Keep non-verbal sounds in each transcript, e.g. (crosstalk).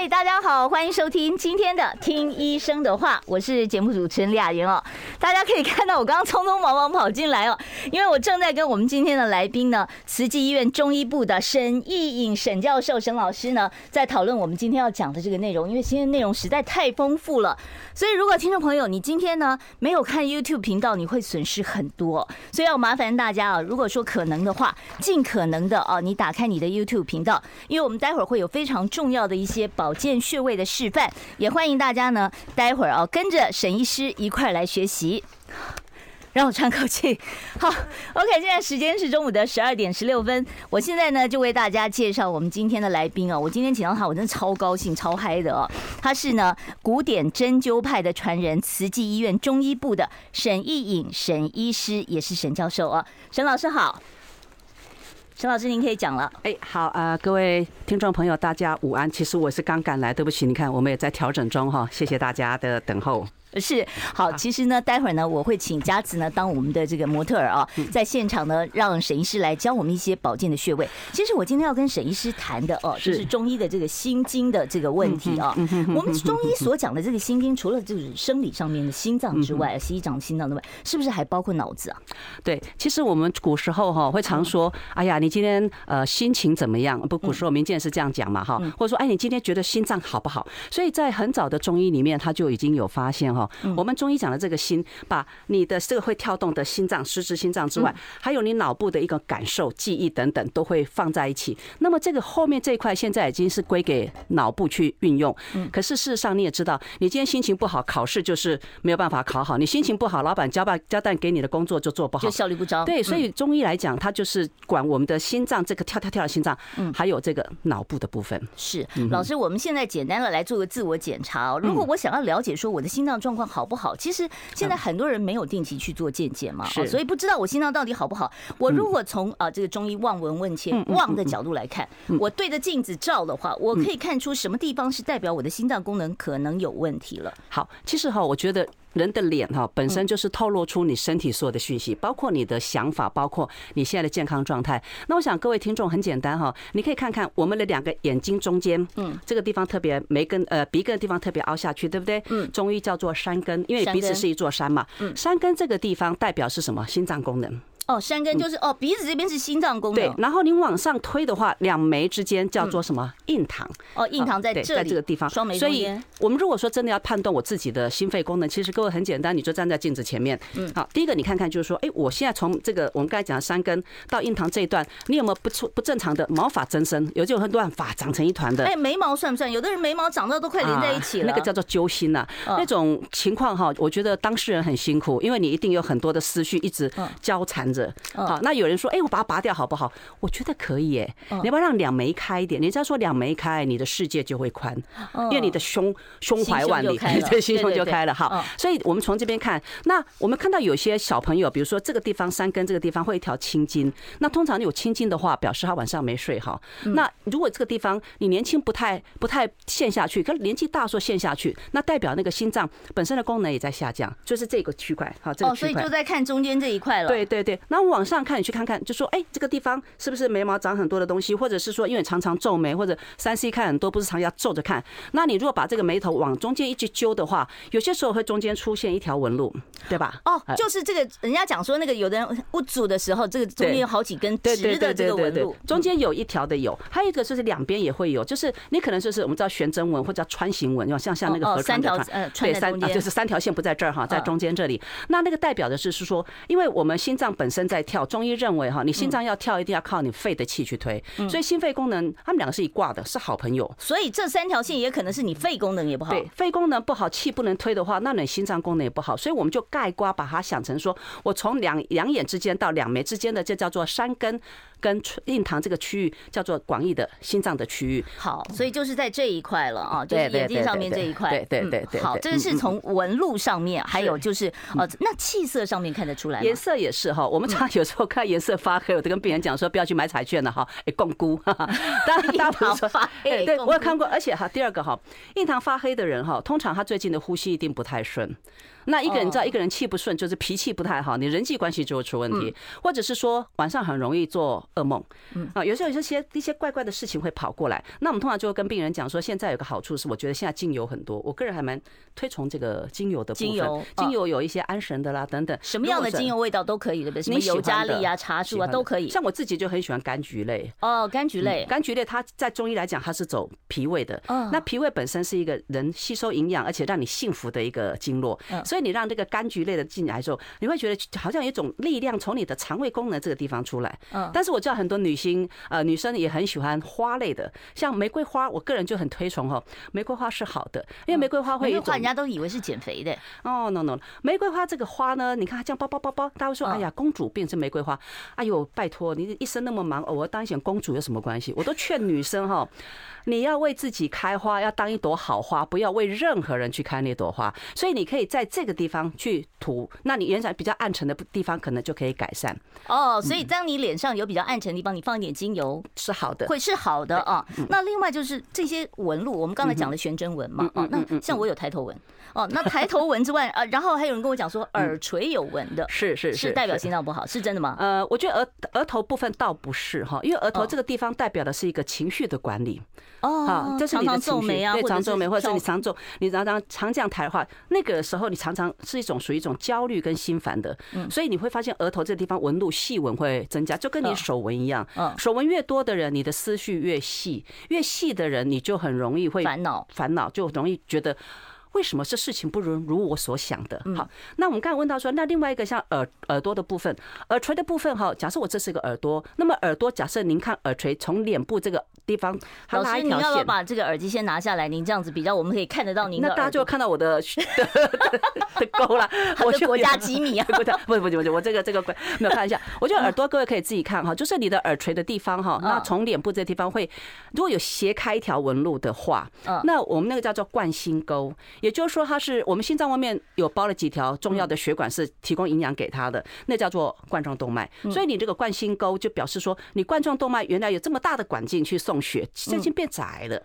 嗨，大家好，欢迎收听今天的《听医生的话》，我是节目主持人李雅妍哦。大家可以看到我刚刚匆匆忙忙跑进来哦，因为我正在跟我们今天的来宾呢，慈济医院中医部的沈亦颖沈教授沈老师呢，在讨论我们今天要讲的这个内容。因为今天内容实在太丰富了，所以如果听众朋友你今天呢没有看 YouTube 频道，你会损失很多。所以要麻烦大家啊，如果说可能的话，尽可能的啊，你打开你的 YouTube 频道，因为我们待会儿会有非常重要的一些保保健穴位的示范，也欢迎大家呢，待会儿啊跟着沈医师一块来学习。(laughs) 让我喘口气。好，(laughs) OK，现在时间是中午的十二点十六分。我现在呢就为大家介绍我们今天的来宾哦。我今天请到他，我真的超高兴、超嗨的哦。他是呢古典针灸派的传人，慈济医院中医部的沈亦颖沈医师，也是沈教授哦。沈老师好，陈老师您可以讲了。哎，好啊，各位听众朋友，大家午安。其实我是刚赶来，对不起，你看我们也在调整中哈。谢谢大家的等候。是好，其实呢，待会儿呢，我会请佳慈呢当我们的这个模特儿啊，在现场呢，让沈医师来教我们一些保健的穴位。其实我今天要跟沈医师谈的哦，就是中医的这个心经的这个问题啊。我们中医所讲的这个心经，除了就是生理上面的心脏之外，西医讲心脏之外，是不是还包括脑子啊？对，其实我们古时候哈会常说，哎呀，你今天呃心情怎么样？不，古时候民间是这样讲嘛哈，或者说，哎，你今天觉得心脏好不好？所以在很早的中医里面，他就已经有发现哈。我们中医讲的这个心，把你的这个会跳动的心脏、实质心脏之外，还有你脑部的一个感受、记忆等等，都会放在一起。那么这个后面这一块现在已经是归给脑部去运用。可是事实上你也知道，你今天心情不好，考试就是没有办法考好；你心情不好，老板交办交代给你的工作就做不好，就效率不高。对，所以中医来讲，它就是管我们的心脏这个跳跳跳的心脏，还有这个脑部的部分。是老师，我们现在简单的来做个自我检查。如果我想要了解说我的心脏状况好。不好，其实现在很多人没有定期去做健检嘛，所以不知道我心脏到底好不好。我如果从啊这个中医望闻问切望的角度来看，我对着镜子照的话，我可以看出什么地方是代表我的心脏功能可能有问题了。好，其实哈，我觉得。人的脸哈本身就是透露出你身体所有的讯息，包括你的想法，包括你现在的健康状态。那我想各位听众很简单哈，你可以看看我们的两个眼睛中间，嗯，这个地方特别眉根呃鼻根的地方特别凹下去，对不对？嗯，中医叫做山根，因为鼻子是一座山嘛。嗯，山根这个地方代表是什么？心脏功能。哦，山根就是哦，鼻子这边是心脏功能。对，然后你往上推的话，两眉之间叫做什么？印堂。哦，印堂在这里，在这个地方。双眉。所以，我们如果说真的要判断我自己的心肺功能，其实各位很简单，你就站在镜子前面。嗯。好，第一个你看看，就是说，哎，我现在从这个我们刚才讲的山根到印堂这一段，你有没有不出不正常的毛发增生？有就有很多乱发长成一团的。哎，眉毛算不算？有的人眉毛长到都快连在一起了。那个叫做揪心呐。那种情况哈，我觉得当事人很辛苦，因为你一定有很多的思绪一直交缠着。好，那。有人说：“哎，我把它拔掉好不好？”我觉得可以，哎，你要不要让两眉开一点？人家说两眉开，你的世界就会宽，因为你的胸胸怀万里，(laughs) 对，心胸就开了。好，所以我们从这边看，那我们看到有些小朋友，比如说这个地方三根这个地方会一条青筋，那通常有青筋的话，表示他晚上没睡好。那如果这个地方你年轻不太不太陷下去，可年纪大说陷下去，那代表那个心脏本身的功能也在下降，就是这个区块。好，这个区块。哦，所以就在看中间这一块了。对对对，那往上看。你去看看，就说哎，这个地方是不是眉毛长很多的东西，或者是说因为常常皱眉，或者三 C 看很多，不是常要皱着看。那你如果把这个眉头往中间一直揪的话，有些时候会中间出现一条纹路，对吧？哦，就是这个，人家讲说那个有的人不足的时候，这个中间有好几根直的这个纹路，中间有一条的有，还有一个就是两边也会有，就是你可能就是我们知道悬针纹或者叫穿行纹，像像那个河川的川，呃，对，三就是三条线不在这儿哈，在中间这里。那那个代表的是是说，因为我们心脏本身在跳，中医认为哈，你心脏要跳，一定要靠你肺的气去推，所以心肺功能他们两个是一挂的，是好朋友。所以这三条线也可能是你肺功能也不好。对，肺功能不好，气不能推的话，那你心脏功能也不好。所以我们就盖瓜把它想成说，我从两两眼之间到两眉之间的，这叫做三根。跟印堂这个区域叫做广义的心脏的区域，好，所以就是在这一块了啊，就是眼睛上面这一块，对对对对。好，这个是从纹路上面，还有就是呃，那气色上面看得出来，颜色也是哈。我们常常有时候看颜色发黑，我都跟病人讲说不要去买彩券了哈，哎，摃龟哈。(laughs) 当然，大部分发黑，对我有看过，而且哈，第二个哈，印堂发黑的人哈，通常他最近的呼吸一定不太顺。那一个人知道，一个人气不顺，就是脾气不太好，你人际关系就会出问题，或者是说晚上很容易做噩梦，啊，有时候有些一些怪怪的事情会跑过来。那我们通常就会跟病人讲说，现在有个好处是，我觉得现在精油很多，我个人还蛮推崇这个精油的部分。精油，精油有一些安神的啦，等等。什么样的精油味道都可以，对不对？什么尤加利啊、茶树啊都可以。像我自己就很喜欢柑橘类。哦，柑橘类，柑橘类它在中医来讲，它是走脾胃的。那脾胃本身是一个人吸收营养而且让你幸福的一个经络，所以你让这个柑橘类的进来的时候，你会觉得好像有一种力量从你的肠胃功能这个地方出来。嗯，但是我知道很多女性呃女生也很喜欢花类的，像玫瑰花，我个人就很推崇哦。玫瑰花是好的，因为玫瑰花会有一种，人家都以为是减肥的。哦，no no，玫瑰花这个花呢，你看它这样包包包包，大家会说，哎呀，公主病是玫瑰花。哎呦，拜托，你一生那么忙，偶尔当一选公主有什么关系？我都劝女生哈。你要为自己开花，要当一朵好花，不要为任何人去开那朵花。所以你可以在这个地方去涂，那你原来比较暗沉的地方可能就可以改善。哦，所以当你脸上有比较暗沉的地方，你放一点精油是好的，会是好的啊。那另外就是这些纹路，我们刚才讲了悬针纹嘛，哦，那像我有抬头纹，哦，那抬头纹之外，(laughs) 呃，然后还有人跟我讲说耳垂有纹的，是是是代表心脏不好，是真的吗？呃，我觉得额额头部分倒不是哈，因为额头这个地方代表的是一个情绪的管理。哦，好，这是你的情绪，对，常皱眉，或者是你常皱，你常常常这样抬的话，那个时候你常常常是一种属于一种焦虑跟心烦的，所以你会发现额头这个地方纹路细纹会增加，就跟你手纹一样，手纹越多的人，你的思绪越细，越细的人，你就很容易会烦恼，烦恼就容易觉得。为什么这事情不如如我所想的？好，那我们刚才问到说，那另外一个像耳耳朵的部分，耳垂的部分哈，假设我这是一个耳朵，那么耳朵假设您看耳垂从脸部这个地方，老师，你要不要把这个耳机先拿下来？您这样子比较，我们可以看得到您。那大家就看到我的的沟了，我是国家机密啊！不不不不不，我这个这个没有看一下。我觉得耳朵各位可以自己看哈，就是你的耳垂的地方哈，那从脸部这个地方会如果有斜开一条纹路的话，那我们那个叫做冠心沟。也就是说，它是我们心脏外面有包了几条重要的血管，是提供营养给它的，那叫做冠状动脉。所以你这个冠心沟就表示说，你冠状动脉原来有这么大的管径去送血，最近变窄了。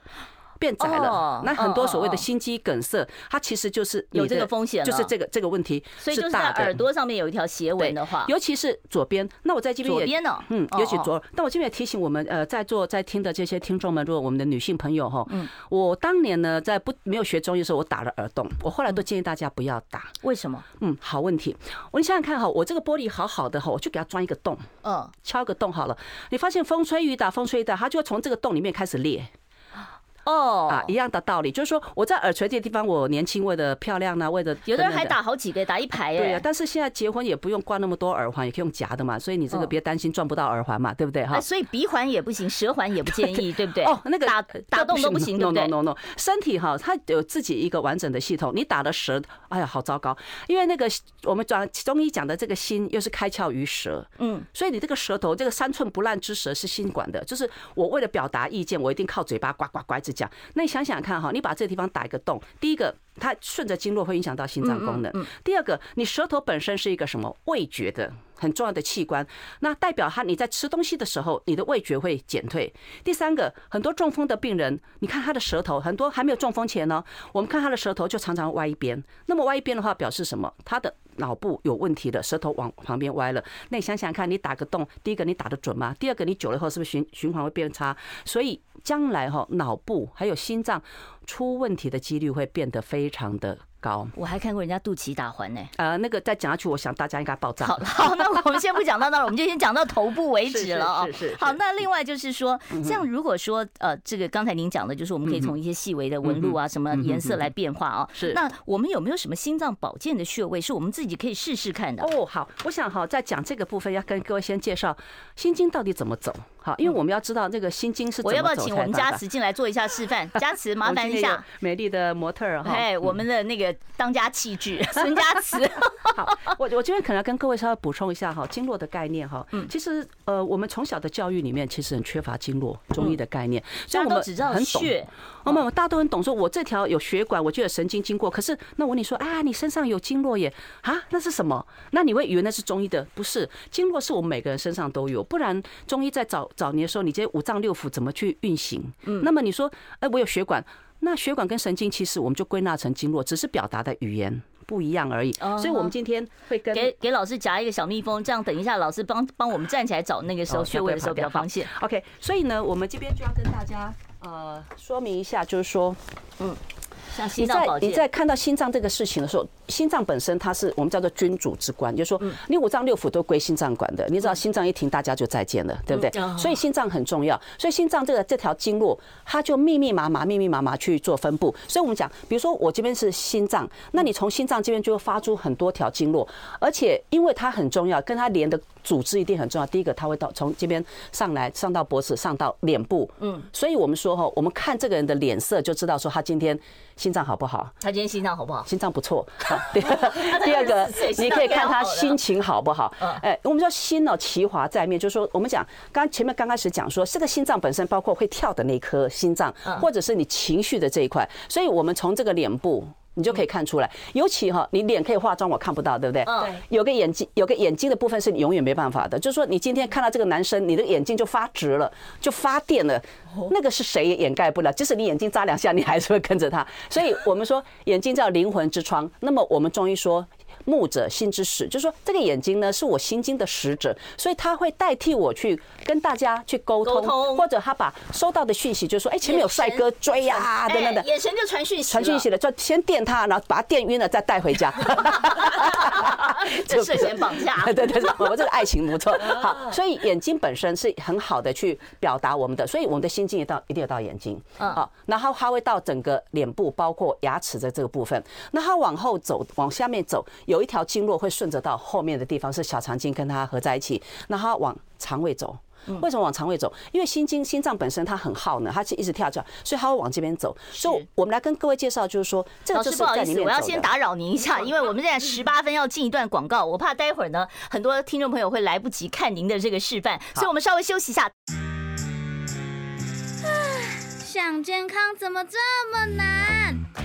变窄了，那很多所谓的心肌梗塞，它其实就是有这个风险，就是这个这个问题。所以就是在耳朵上面有一条斜纹的话，尤其是左边。那我在这边左边呢，嗯，尤其左。但我这边也提醒我们，呃，在座在听的这些听众们，如果我们的女性朋友哈，嗯，我当年呢在不没有学中医的时候，我打了耳洞，我后来都建议大家不要打。为什么？嗯，好问题。我你想想看哈，我这个玻璃好好的哈，我就给它钻一个洞，嗯，敲一个洞好了。你发现风吹雨打，风吹雨打，它就会从这个洞里面开始裂。哦啊，一样的道理，就是说我在耳垂这个地方，我年轻为了漂亮呢，为了有的人还打好几个，打一排。对呀，但是现在结婚也不用挂那么多耳环，也可以用夹的嘛，所以你这个别担心赚不到耳环嘛，对不对哈？所以鼻环也不行，舌环也不建议，(laughs) 对不对？哦，那个打打洞都不行，(laughs) 对不对？no no no no，身体哈，它有自己一个完整的系统，你打了舌，哎呀，好糟糕，因为那个我们讲中医讲的这个心又是开窍于舌，嗯，所以你这个舌头这个三寸不烂之舌是心管的，就是我为了表达意见，我一定靠嘴巴呱呱呱一直讲，那你想想。看哈，你把这个地方打一个洞，第一个它顺着经络会影响到心脏功能。第二个，你舌头本身是一个什么味觉的很重要的器官，那代表它你在吃东西的时候，你的味觉会减退。第三个，很多中风的病人，你看他的舌头，很多还没有中风前呢，我们看他的舌头就常常歪一边。那么歪一边的话，表示什么？他的脑部有问题的，舌头往旁边歪了。那你想想看，你打个洞，第一个你打得准吗？第二个你久了以后是不是循循环会变差？所以将来哈，脑部还有心脏出问题的几率会变得非常的高。我还看过人家肚脐打环呢。呃，那个再讲下去，我想大家应该爆炸。好了，(laughs) 好，那我们先不讲到那儿，我们就先讲到头部为止了啊。是是。好，那另外就是说，像如果说呃，这个刚才您讲的，就是我们可以从一些细微的纹路啊，什么颜色来变化啊。是。那我们有没有什么心脏保健的穴位，是我们自己可以试试看的？哦，好，我想哈，在讲这个部分要跟各位先介绍心经到底怎么走。好，因为我们要知道这个心经是我要不要请我们嘉慈进来做一下示范？(laughs) 佳慈，麻烦一下，美丽的模特儿哈。哎，我们的那个当家气质 (laughs) 孙佳慈。好，我我今天可能要跟各位稍微补充一下哈，经络的概念哈。嗯，其实呃，我们从小的教育里面其实很缺乏经络中医的概念，所以我们只知道血。我们大家都很懂，说我这条有血管，我就有神经经过。可是那我跟你说啊，你身上有经络耶啊，那是什么？那你会以为那是中医的？不是，经络是我们每个人身上都有，不然中医在早早年的时候，你这些五脏六腑怎么去运行？嗯，那么你说，哎，我有血管，那血管跟神经其实我们就归纳成经络，只是表达的语言不一样而已。所以我们今天会跟给给老师夹一个小蜜蜂，这样等一下老师帮帮我们站起来找那个时候穴位的时候比较方便。OK，所以呢，我们这边就要跟大家。呃，说明一下，就是说，嗯，像心脏保健，你在看到心脏这个事情的时候。心脏本身它是我们叫做君主之官，就是说你五脏六腑都归心脏管的。你知道心脏一停，大家就再见了，对不对？所以心脏很重要。所以心脏这个这条经络，它就密密麻麻、密密麻麻去做分布。所以我们讲，比如说我这边是心脏，那你从心脏这边就会发出很多条经络，而且因为它很重要，跟它连的组织一定很重要。第一个，它会到从这边上来，上到脖子，上到脸部。嗯，所以我们说哈，我们看这个人的脸色就知道说他今天心脏好不好。他今天心脏好不好？心脏不错。(laughs) 好，第二个，你可以看他心情好不好。哎，我们说心呢，其华在面，就是说，我们讲刚前面刚开始讲说，这个心脏本身包括会跳的那颗心脏，或者是你情绪的这一块，所以我们从这个脸部。你就可以看出来，尤其哈，你脸可以化妆，我看不到，对不对？对。有个眼睛，有个眼睛的部分是你永远没办法的，就是说，你今天看到这个男生，你的眼睛就发直了，就发电了，那个是谁也掩盖不了。即使你眼睛眨两下，你还是会跟着他。所以我们说，眼睛叫灵魂之窗。那么我们中医说。目者心之使，就是说这个眼睛呢是我心经的使者，所以他会代替我去跟大家去沟通，或者他把收到的讯息，就是说，哎，前面有帅哥追呀，等等等，眼神就传讯息，传讯息了，就先电他，然后把他电晕了，再带回家。(laughs) 这涉嫌绑架。对对对，我们这个爱情不错。好，所以眼睛本身是很好的去表达我们的，所以我们的心经也到一定要到眼睛。嗯，好，然后它会到整个脸部，包括牙齿的这个部分。那它往后走，往下面走有。有一条经络会顺着到后面的地方，是小肠经跟它合在一起，那它往肠胃走。为什么往肠胃走？因为心经心脏本身它很耗呢，它是一直跳跳，所以它会往这边走。所以我们来跟各位介绍，就是说，这个就是在里面。老师不好意思，我要先打扰您一下，因为我们现在十八分要进一段广告，我怕待会儿呢很多听众朋友会来不及看您的这个示范，所以我们稍微休息一下。想健康怎么这么难？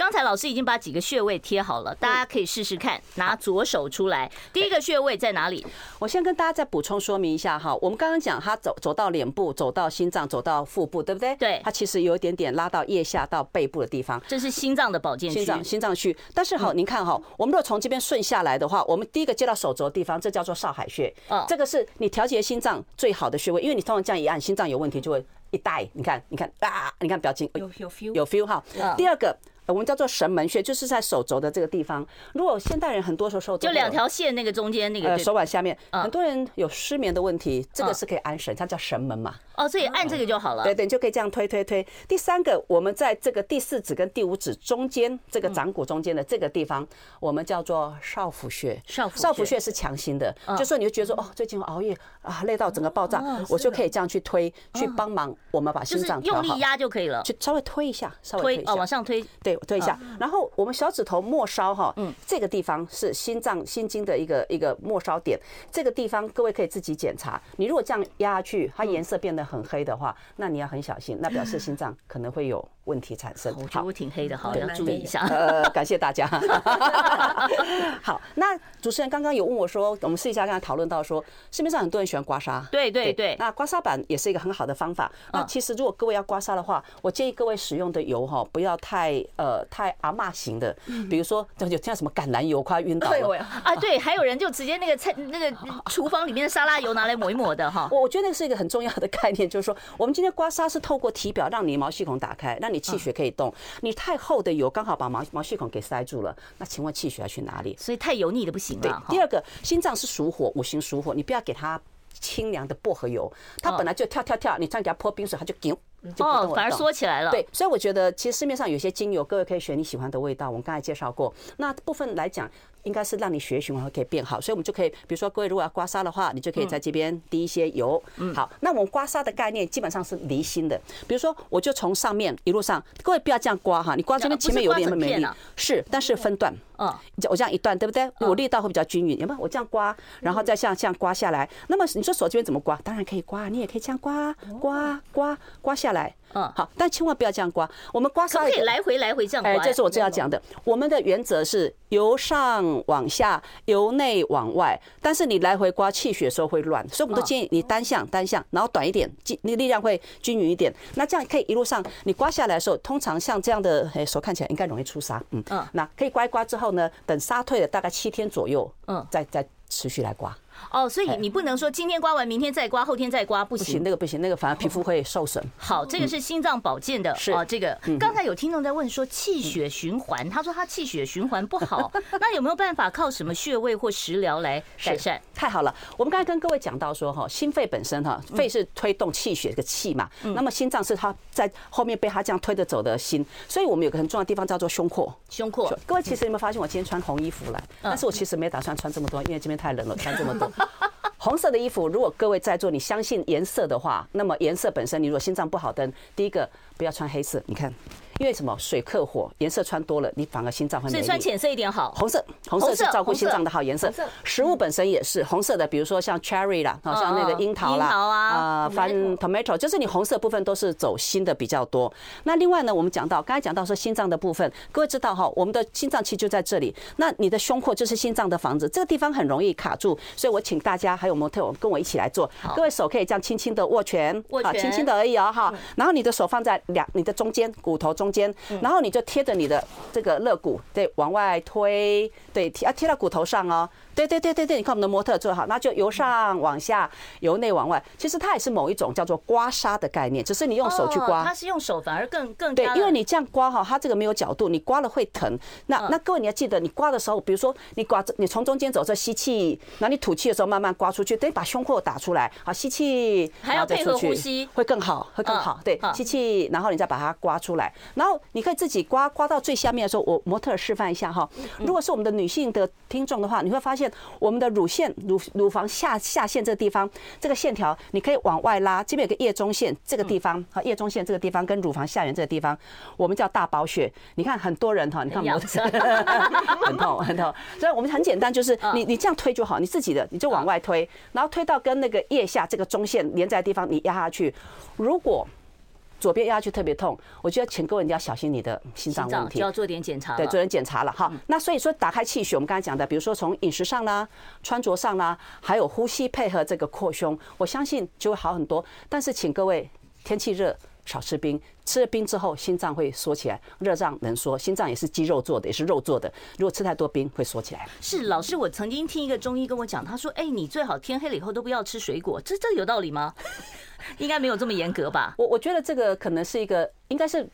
刚才老师已经把几个穴位贴好了，大家可以试试看，拿左手出来。第一个穴位在哪里？我先跟大家再补充说明一下哈。我们刚刚讲，它走走到脸部，走到心脏，走到腹部，对不对？对。它其实有一点点拉到腋下到背部的地方，这是心脏的保健区。心脏心脏区。但是好，您看哈，我们如果从这边顺下来的话，我们第一个接到手肘的地方，这叫做少海穴。哦。这个是你调节心脏最好的穴位，因为你通常这样一按，心脏有问题就会一带。你看，你看啊，你看表情有有 feel 有 feel 哈。第二个。我们叫做神门穴，就是在手肘的这个地方。如果现代人很多时候手肘就两条线，那个中间那个手腕下面，很多人有失眠的问题，这个是可以安神，它叫神门嘛。哦，所以按这个就好了。对对，就可以这样推推推。第三个，我们在这个第四指跟第五指中间这个掌骨中间的这个地方，我们叫做少府穴。少少府穴是强心的，就说你就觉得说哦，最近熬夜啊，累到整个爆炸，我就可以这样去推，去帮忙我们把心脏用力压就可以了，就稍微推一下，稍微推一下，哦，往上推，对，推一下，然后。我们小指头末梢哈，嗯，这个地方是心脏心经的一个一个末梢点，这个地方各位可以自己检查。你如果这样压下去，它颜色变得很黑的话，那你要很小心，那表示心脏可能会有问题产生。我觉得挺黑的，哈，要注意一下。呃，感谢大家。(laughs) 好，那主持人刚刚有问我说，我们试一下刚才讨论到说，市面上很多人喜欢刮痧，对对对，那刮痧板也是一个很好的方法。那其实如果各位要刮痧的话，我建议各位使用的油哈不要太呃。呃太阿妈型的，比如说就像什么橄榄油快晕倒了啊，对，还有人就直接那个菜那个厨房里面的沙拉油拿来抹一抹的哈。(laughs) 我我觉得那个是一个很重要的概念，就是说我们今天刮痧是透过体表让你毛细孔打开，让你气血可以动。你太厚的油刚好把毛毛细孔给塞住了，那请问气血要去哪里？所以太油腻的不行了。第二个，心脏是属火，五行属火，你不要给它清凉的薄荷油，它本来就跳跳跳，你这样给它泼冰水，它就紧。(laughs) 哦，反而缩起来了。对，所以我觉得其实市面上有些精油，各位可以选你喜欢的味道。我们刚才介绍过，那部分来讲，应该是让你血液循环可以变好，所以我们就可以，比如说各位如果要刮痧的话，你就可以在这边滴一些油。嗯，好，那我们刮痧的概念基本上是离心的，比如说我就从上面一路上，各位不要这样刮哈，你刮这边前面有点没力，是，但是分段。嗯，我这样一段对不对？我力道会比较均匀，有没有？我这样刮，然后再像这样刮下来。那么你说手这边怎么刮？当然可以刮，你也可以这样刮刮刮刮下来。嗯，好，但千万不要这样刮。我们刮痧可以来回来回这样刮。哎，这是我正要讲的。我们的原则是由上往下，由内往外。但是你来回刮气血的时候会乱，所以我们都建议你单向单向，然后短一点，你力量会均匀一点。那这样可以一路上你刮下来的时候，通常像这样的哎手看起来应该容易出痧。嗯嗯，那可以刮一刮之后呢，等痧退了大概七天左右，嗯，再再持续来刮。哦，所以你不能说今天刮完，明天再刮，后天再刮，不行。不行，那个不行，那个反而皮肤会受损。好，这个是心脏保健的。是哦，这个刚才有听众在问说气血循环，他说他气血循环不好，(laughs) 那有没有办法靠什么穴位或食疗来改善？太好了，我们刚才跟各位讲到说哈，心肺本身哈，肺是推动气血的气嘛，那么心脏是它在后面被它这样推着走的心，所以我们有个很重要的地方叫做胸廓。胸廓，各位其实有没有发现我今天穿红衣服来？但是我其实没打算穿这么多，因为今天太冷了，穿这么多。红色的衣服，如果各位在座，你相信颜色的话，那么颜色本身，你如果心脏不好的，第一个不要穿黑色，你看。因为什么？水克火，颜色穿多了，你反而心脏会。所以穿浅色一点好。红色，红色是照顾心脏的好颜色。食物本身也是红色的，比如说像 cherry 啦，好像那个樱桃啦，啊，番 tomato，就是你红色部分都是走心的比较多。那另外呢，我们讲到刚才讲到说心脏的部分，各位知道哈，我们的心脏其实就在这里。那你的胸廓就是心脏的房子，这个地方很容易卡住，所以我请大家还有模特跟我一起来做。各位手可以这样轻轻的握拳，好，轻轻的而已哦，哈。然后你的手放在两你的中间骨头中间，然后你就贴着你的这个肋骨，对，往外推，对，贴啊贴到骨头上哦。对对对对对，你看我们的模特做好，那就由上往下，由内往外。其实它也是某一种叫做刮痧的概念，只是你用手去刮。它是用手反而更更对，因为你这样刮哈，它这个没有角度，你刮了会疼。那那各位你要记得，你刮的时候，比如说你刮着，你从中间走这吸气，那你吐气的时候慢慢刮出去，对，把胸廓打出来。好，吸气，还要配合呼吸，会更好，会更好。对，吸气，然后你再把它刮出来。然后你可以自己刮，刮到最下面的时候，我模特示范一下哈。如果是我们的女性的听众的话，你会发现我们的乳腺乳乳房下下线这个地方，这个线条你可以往外拉，这边有个腋中线，这个地方和腋中线这个地方跟乳房下缘这个地方，我们叫大包穴。你看很多人哈，你看模特 (laughs) 很痛很痛，所以我们很简单，就是你你这样推就好，你自己的你就往外推，然后推到跟那个腋下这个中线连在的地方，你压下去，如果。左边压下去特别痛，我觉得请各位一定要小心你的心脏问题，就要做点检查。对，做点检查了哈。那所以说，打开气血，我们刚才讲的，比如说从饮食上啦、穿着上啦，还有呼吸配合这个扩胸，我相信就会好很多。但是请各位天气热少吃冰，吃了冰之后心脏会缩起来，热胀冷缩，心脏也是肌肉做的，也是肉做的。如果吃太多冰会缩起来。是老师，我曾经听一个中医跟我讲，他说：“哎，你最好天黑了以后都不要吃水果。”这这有道理吗？(laughs) 应该没有这么严格吧？我我觉得这个可能是一个，应该是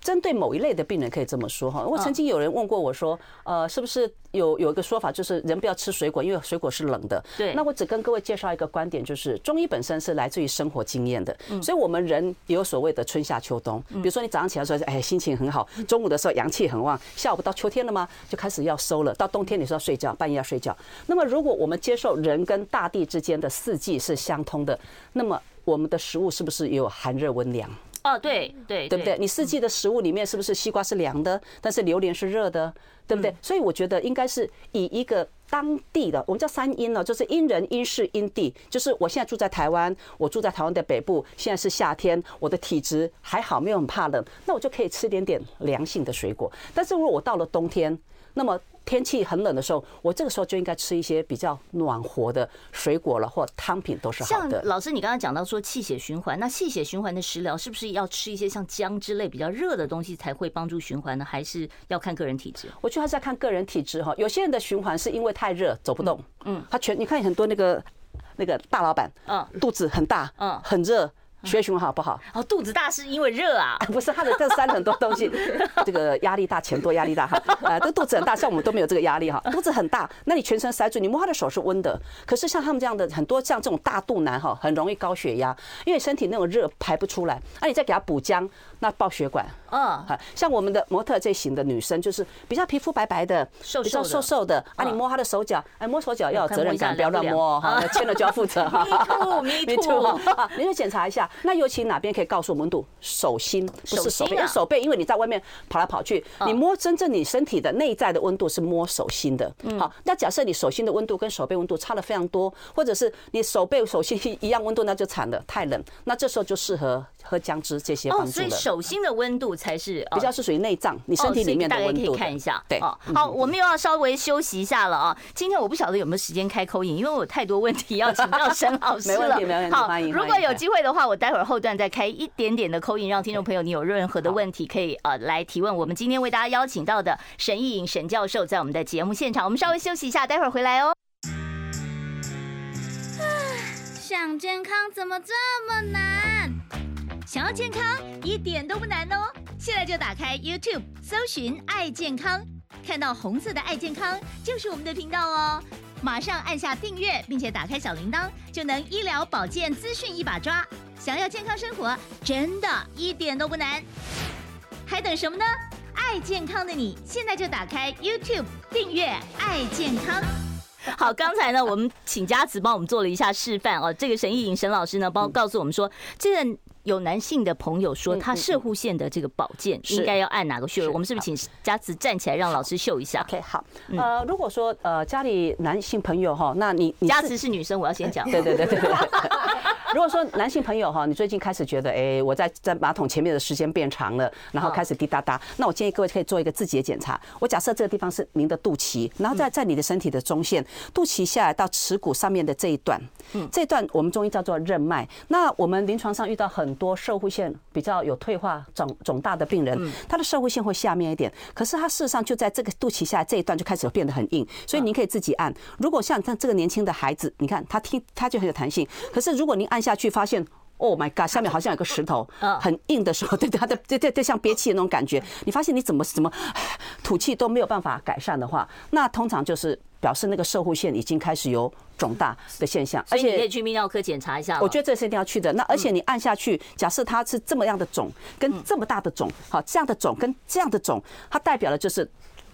针对某一类的病人可以这么说哈。我曾经有人问过我说，呃，是不是有有一个说法，就是人不要吃水果，因为水果是冷的。对。那我只跟各位介绍一个观点，就是中医本身是来自于生活经验的，所以我们人也有所谓的春夏秋冬。比如说你早上起来说，哎，心情很好；中午的时候阳气很旺；下午到秋天了吗？就开始要收了。到冬天你说要睡觉，半夜要睡觉。那么如果我们接受人跟大地之间的四季是相通的，那么我们的食物是不是也有寒热温凉？哦，对对，对不对？你四季的食物里面是不是西瓜是凉的，但是榴莲是热的？对不对？所以我觉得应该是以一个当地的，我们叫三因呢，就是因人、因事、因地。就是我现在住在台湾，我住在台湾的北部，现在是夏天，我的体质还好，没有很怕冷，那我就可以吃点点凉性的水果。但是如果我到了冬天，那么天气很冷的时候，我这个时候就应该吃一些比较暖和的水果了，或汤品都是好的。像老师，你刚刚讲到说气血循环，那气血循环的食疗是不是要吃一些像姜之类比较热的东西才会帮助循环呢？还是要看个人体质？我觉得还是要看个人体质哈。有些人的循环是因为太热走不动，嗯，他全你看很多那个那个大老板，嗯，肚子很大，嗯，很热。血液循环好不好？哦，肚子大是因为热啊？(laughs) 不是，他的这三很多东西，(laughs) 这个压力大，钱多，压力大哈。呃，这肚子很大，像我们都没有这个压力哈。肚子很大，那你全身塞住，你摸他的手是温的。可是像他们这样的很多像这种大肚腩哈，很容易高血压，因为身体那种热排不出来。那你再给他补姜，那爆血管。嗯，像我们的模特这型的女生，就是比较皮肤白白的，比较瘦瘦的啊。你摸她的手脚，哎，摸手脚要有责任感，不要乱摸哈。(laughs) 牵了就要负责哈。(laughs) Me too，Me too (laughs) 哈。你就检查一下，那尤其哪边可以告诉我们度？手心不是手背，手背，因为你在外面跑来跑去，你摸真正你身体的内在的温度是摸手心的。好，那假设你手心的温度跟手背温度差了非常多，或者是你手背手心一样温度，那就惨了，太冷。那这时候就适合喝姜汁这些帮助的。所以手心的温度才是比较是属于内脏，你身体里面的温度。大家可以看一下。对，好，我们又要稍微休息一下了啊。今天我不晓得有没有时间开 call in，因为我有太多问题要请教沈老师了。(laughs) 没问题，没问题，欢迎。如果有机会的话，我待会儿后段再开一点点的 call in，让听众朋友你有任何的问题可以呃来提问。我们今天为大家邀请到的沈奕颖沈教授在我们的节目现场，我们稍微休息一下，待会儿回来哦。想健康怎么这么难？想要健康一点都不难哦！现在就打开 YouTube，搜寻“爱健康”，看到红色的“爱健康”就是我们的频道哦。马上按下订阅，并且打开小铃铛，就能医疗保健资讯一把抓。想要健康生活，真的一点都不难，还等什么呢？爱健康的你，现在就打开 YouTube 订阅“爱健康”。好，刚才呢，我们请佳慈帮我们做了一下示范哦。这个沈奕颖沈老师呢，帮告诉我们说，这个。有男性的朋友说，他射护线的这个保健应该要按哪个穴位？我们是不是请佳慈站起来让老师秀一下？OK，好。呃，如果说呃家里男性朋友哈，那你佳慈是女生，我要先讲。对对对对对。(laughs) 如果说男性朋友哈，你最近开始觉得哎，我在在马桶前面的时间变长了，然后开始滴答答，那我建议各位可以做一个自己的检查。我假设这个地方是您的肚脐，然后在在你的身体的中线，肚脐下来到耻骨上面的这一段，嗯，这一段我们中医叫做任脉。那我们临床上遇到很多射护腺比较有退化、肿肿大的病人，他的射护腺会下面一点，可是他事实上就在这个肚脐下这一段就开始变得很硬，所以您可以自己按。如果像像这个年轻的孩子，你看他听他就很有弹性，可是如果您按下去发现，Oh my God，下面好像有个石头，很硬的时候，对 (laughs) 对，对对对，像憋气的那种感觉，你发现你怎么怎么吐气都没有办法改善的话，那通常就是。表示那个射护腺已经开始有肿大的现象，而且你可以去泌尿科检查一下。我觉得这是一定要去的。那而且你按下去，假设它是这么样的肿，跟这么大的肿，好，这样的肿跟这样的肿，它代表的就是。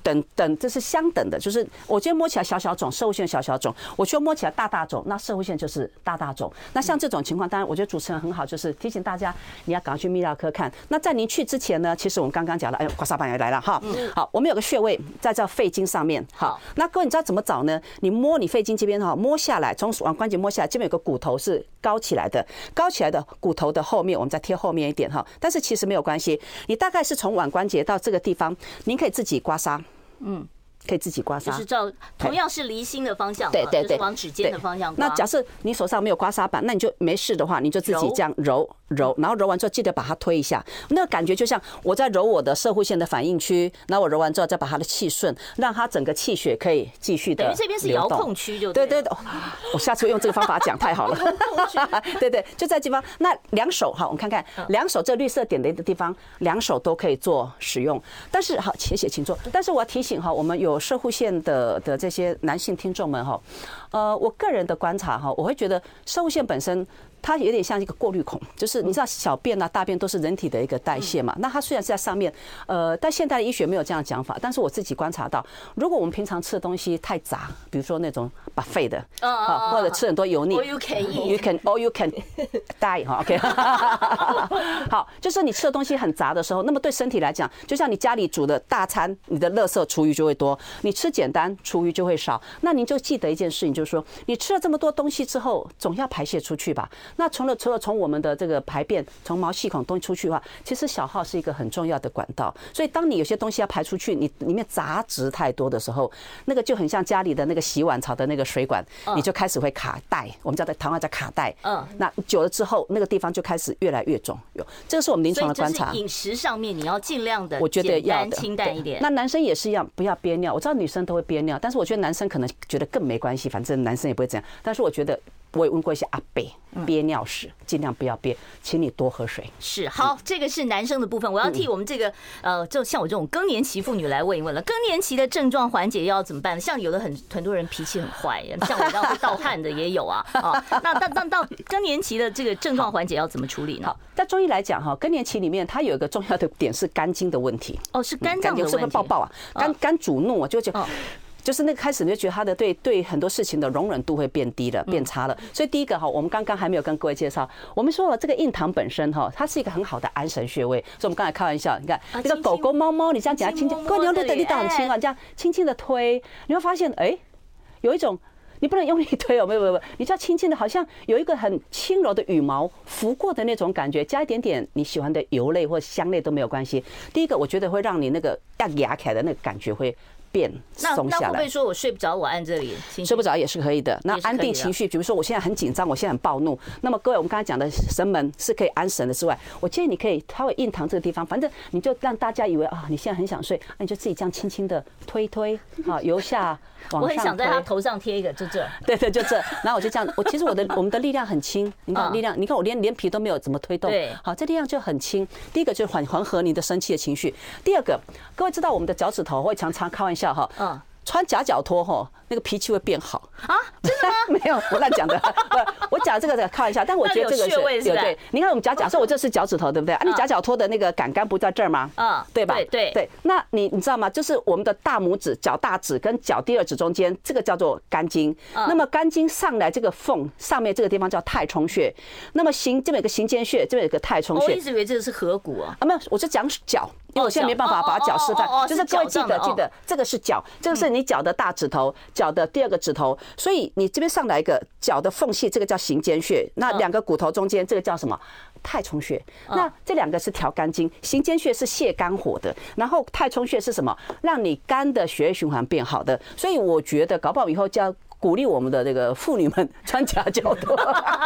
等等，这是相等的，就是我今天摸起来小小肿，社会线小小肿；我觉得摸起来大大肿，那社会线就是大大肿。那像这种情况，当然我觉得主持人很好，就是提醒大家你要赶快去泌尿科看。那在您去之前呢，其实我们刚刚讲了，哎呦，刮痧板也来了哈。好，我们有个穴位在这肺经上面。好，那各位你知道怎么找呢？你摸你肺经这边哈，摸下来，从腕关节摸下来，这边有个骨头是高起来的，高起来的骨头的后面，我们再贴后面一点哈。但是其实没有关系，你大概是从腕关节到这个地方，您可以自己刮痧。嗯，可以自己刮痧，就是照同样是离心的方向，对对对，往指尖的方向刮。那假设你手上没有刮痧板，那你就没事的话，你就自己这样揉。揉，然后揉完之后记得把它推一下，那个感觉就像我在揉我的摄护线的反应区，然后我揉完之后再把它的气顺，让它整个气血可以继续的。等于这边是遥控区，就对对对。我下次用这个方法讲太好了。(laughs) 对对，就在这地方。那两手哈，我们看看两手这绿色点雷的地方，两手都可以做使用。但是好，且写，请坐。但是我要提醒哈，我们有社户线的的这些男性听众们哈，呃，我个人的观察哈，我会觉得生物线本身。它有点像一个过滤孔，就是你知道小便啊、大便都是人体的一个代谢嘛。那它虽然是在上面，呃，但现代的医学没有这样讲法。但是我自己观察到，如果我们平常吃的东西太杂，比如说那种 buffet 的，啊，或者吃很多油腻，you can (laughs) or you can die 哈，OK，(laughs) 好，就是你吃的东西很杂的时候，那么对身体来讲，就像你家里煮的大餐，你的垃圾厨余就会多；你吃简单，厨余就会少。那您就记得一件事情，就是说，你吃了这么多东西之后，总要排泄出去吧？那除了除了从我们的这个排便，从毛细孔东西出去的话，其实小号是一个很重要的管道。所以，当你有些东西要排出去，你里面杂质太多的时候，那个就很像家里的那个洗碗槽的那个水管，你就开始会卡带。我们叫的台湾叫卡带。嗯，那久了之后，那个地方就开始越来越肿。有这个是我们临床的观察。饮食上面你要尽量的，我觉得要清淡一点。那男生也是一样，不要憋尿。我知道女生都会憋尿，但是我觉得男生可能觉得更没关系，反正男生也不会这样。但是我觉得。我也问过一些阿伯，憋尿时尽量不要憋，请你多喝水。是好，这个是男生的部分。我要替我们这个呃，就像我这种更年期妇女来问一问了。更年期的症状缓解要怎么办？像有的很很多人脾气很坏，像我这样会盗汗的也有啊。啊，那那那到更年期的这个症状缓解要怎么处理呢？好，在中医来讲哈，更年期里面它有一个重要的点是肝经的问题。哦，是肝脏的问题。是不是爆爆啊？肝肝主怒啊，就就。就是那个开始你就觉得他的对对很多事情的容忍度会变低了，变差了。所以第一个哈，我们刚刚还没有跟各位介绍，我们说了这个印堂本身哈，它是一个很好的安神穴位。所以我们刚才开玩笑，你看这个狗狗、猫猫，你这样讲它轻轻，各位你要对力道很轻啊，这样轻轻的推，你会发现哎，有一种你不能用力推哦，没有没有没有，你这样轻轻的，好像有一个很轻柔的羽毛拂过的那种感觉，加一点点你喜欢的油类或香类都没有关系。第一个我觉得会让你那个要压起来的那个感觉会。变松下来。那会不会说我睡不着，我按这里睡不着也是可以的。那安定情绪，比如说我现在很紧张，我现在很暴怒。那么各位，我们刚才讲的神门是可以安神的之外，我建议你可以，它会印堂这个地方，反正你就让大家以为啊，你现在很想睡，那你就自己这样轻轻的推推，(laughs) 啊，由下往上。我很想在他头上贴一个，就这。(laughs) 对对，就这。然后我就这样，我其实我的我们的力量很轻，你看力量，你看我连连皮都没有怎么推动。对。好，这力量就很轻。第一个就是缓缓和你的生气的情绪。第二个，各位知道我们的脚趾头会常常开玩笑哈。嗯。穿夹脚拖哈，那个脾气会变好啊？真的吗？(laughs) 没有，我乱讲的。(laughs) 不，我讲这个在开玩笑，但我觉得这个是有对。你看我们夹脚，说我这是脚趾头，对不对？啊，你夹脚托的那个杆杆不在这儿吗？嗯，对吧？对对对。那你你知道吗？就是我们的大拇指、脚大指跟脚第二指中间，这个叫做肝经。那么肝经上来这个缝上面这个地方叫太冲穴。那么行这边有个行间穴，这边有个太冲穴。我一直以为这个是合谷啊。啊，没有，我是讲脚。因为我现在没办法把脚示范，就是各位记得记得，这个是脚，这个是你脚的大指头，脚的第二个指头，所以你这边上来一个脚的缝隙，这个叫行间穴，那两个骨头中间这个叫什么？太冲穴。那这两个是调肝经，行间穴是泻肝火的，然后太冲穴是什么？让你肝的血液循环变好的。所以我觉得搞不好以后叫。鼓励我们的这个妇女们穿夹脚拖，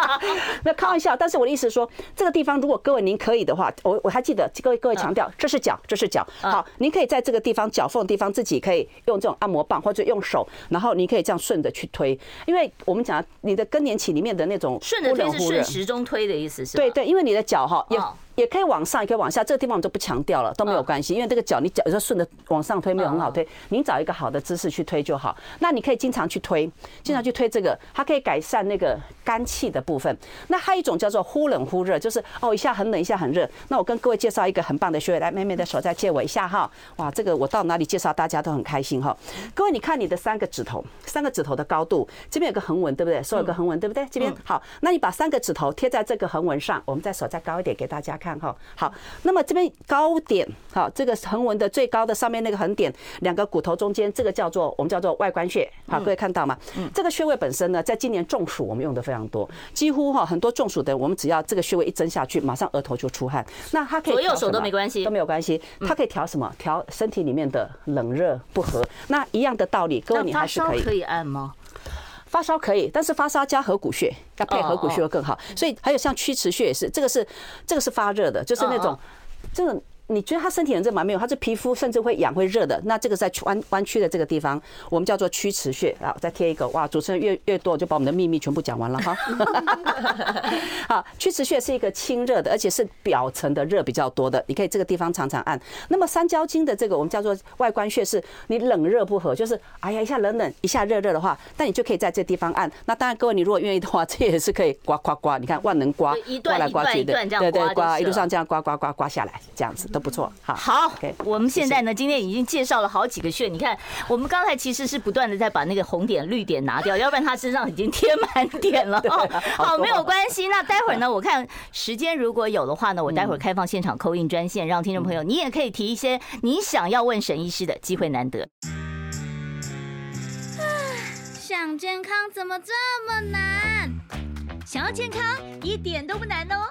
(laughs) 那开玩笑。但是我的意思是说，这个地方如果各位您可以的话，我我还记得各位各位强调，这是脚，这是脚。好，您可以在这个地方脚缝的地方自己可以用这种按摩棒或者用手，然后你可以这样顺着去推，因为我们讲你的更年期里面的那种顺着推是顺时钟推的意思是吧？对对，因为你的脚哈也。也可以往上，也可以往下，这个地方我们就不强调了，都没有关系，因为这个脚你脚有时候顺着往上推没有很好推，您找一个好的姿势去推就好。那你可以经常去推，经常去推这个，它可以改善那个肝气的部分。那还有一种叫做忽冷忽热，就是哦一下很冷一下很热。那我跟各位介绍一个很棒的穴位，来，妹妹的手再借我一下哈。哇，这个我到哪里介绍大家都很开心哈。各位你看你的三个指头，三个指头的高度，这边有个横纹对不对？手有个横纹对不对？这边好，那你把三个指头贴在这个横纹上，我们再手再高一点给大家看哈。好。那么这边高点，好，这个横纹的最高的上面那个横点，两个骨头中间，这个叫做我们叫做外关穴，好，各位看到吗？嗯，这个穴位本身呢，在今年中暑我们用的非常多，几乎哈很多中暑的，我们只要这个穴位一针下去，马上额头就出汗。那它可以左右手都没关系，都没有关系，它可以调什么？调身体里面的冷热不和。那一样的道理，各位你还是可以可以按吗？发烧可以，但是发烧加合谷穴，要配合谷穴会更好。所以还有像曲池穴也是，这个是这个是发热的，就是那种这种你觉得他身体很热吗？没有，他是皮肤甚至会痒会热的。那这个在弯弯曲的这个地方，我们叫做曲池穴啊。再贴一个，哇，主持人越越多，就把我们的秘密全部讲完了哈。(laughs) 好，曲池穴是一个清热的，而且是表层的热比较多的。你可以这个地方常常按。那么三焦经的这个我们叫做外关穴，是你冷热不合，就是哎呀一下冷冷一下热热的话，但你就可以在这地方按。那当然各位你如果愿意的话，这也是可以刮刮刮。你看万能刮，刮来刮去的，对对，刮一路上这样刮刮刮刮下来，这样子都不错。好，好，我们现在呢，今天已经介绍了好几个穴。你看，我们刚才其实是不断的在把那个红点、绿点拿掉，要不然他身上已经贴满点了。(laughs) 哦好，没有关系。那待会儿呢，我看时间如果有的话呢，我待会儿开放现场 call in 专线，让听众朋友你也可以提一些你想要问沈医师的机会难得。想健康怎么这么难？想要健康一点都不难哦！